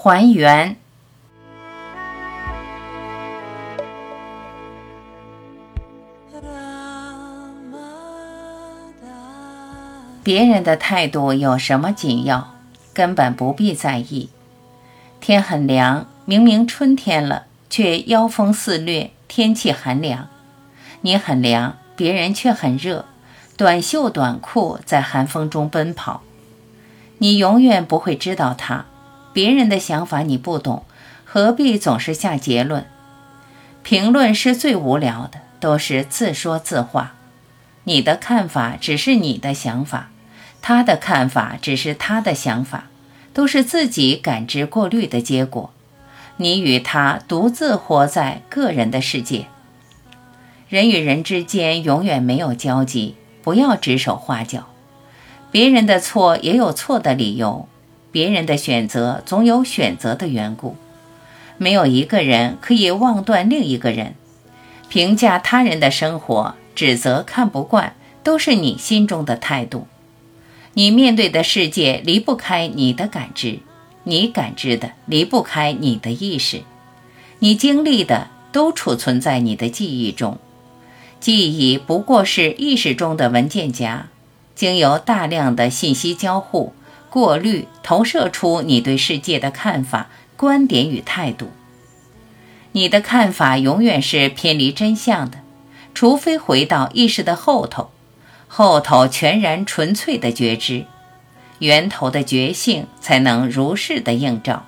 还原。别人的态度有什么紧要？根本不必在意。天很凉，明明春天了，却妖风肆虐，天气寒凉。你很凉，别人却很热，短袖短裤在寒风中奔跑。你永远不会知道他，别人的想法你不懂，何必总是下结论？评论是最无聊的，都是自说自话。你的看法只是你的想法。他的看法只是他的想法，都是自己感知过滤的结果。你与他独自活在个人的世界。人与人之间永远没有交集，不要指手画脚。别人的错也有错的理由，别人的选择总有选择的缘故。没有一个人可以妄断另一个人。评价他人的生活，指责看不惯，都是你心中的态度。你面对的世界离不开你的感知，你感知的离不开你的意识，你经历的都储存在你的记忆中。记忆不过是意识中的文件夹，经由大量的信息交互、过滤，投射出你对世界的看法、观点与态度。你的看法永远是偏离真相的，除非回到意识的后头。后头全然纯粹的觉知，源头的觉性才能如是的映照，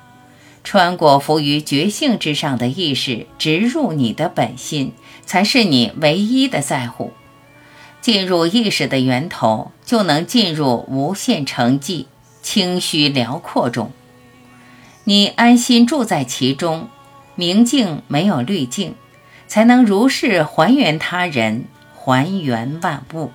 穿过浮于觉性之上的意识，直入你的本心，才是你唯一的在乎。进入意识的源头，就能进入无限成寂、清虚辽阔中你安心住在其中明镜没有滤镜才能如是还原他人还原万物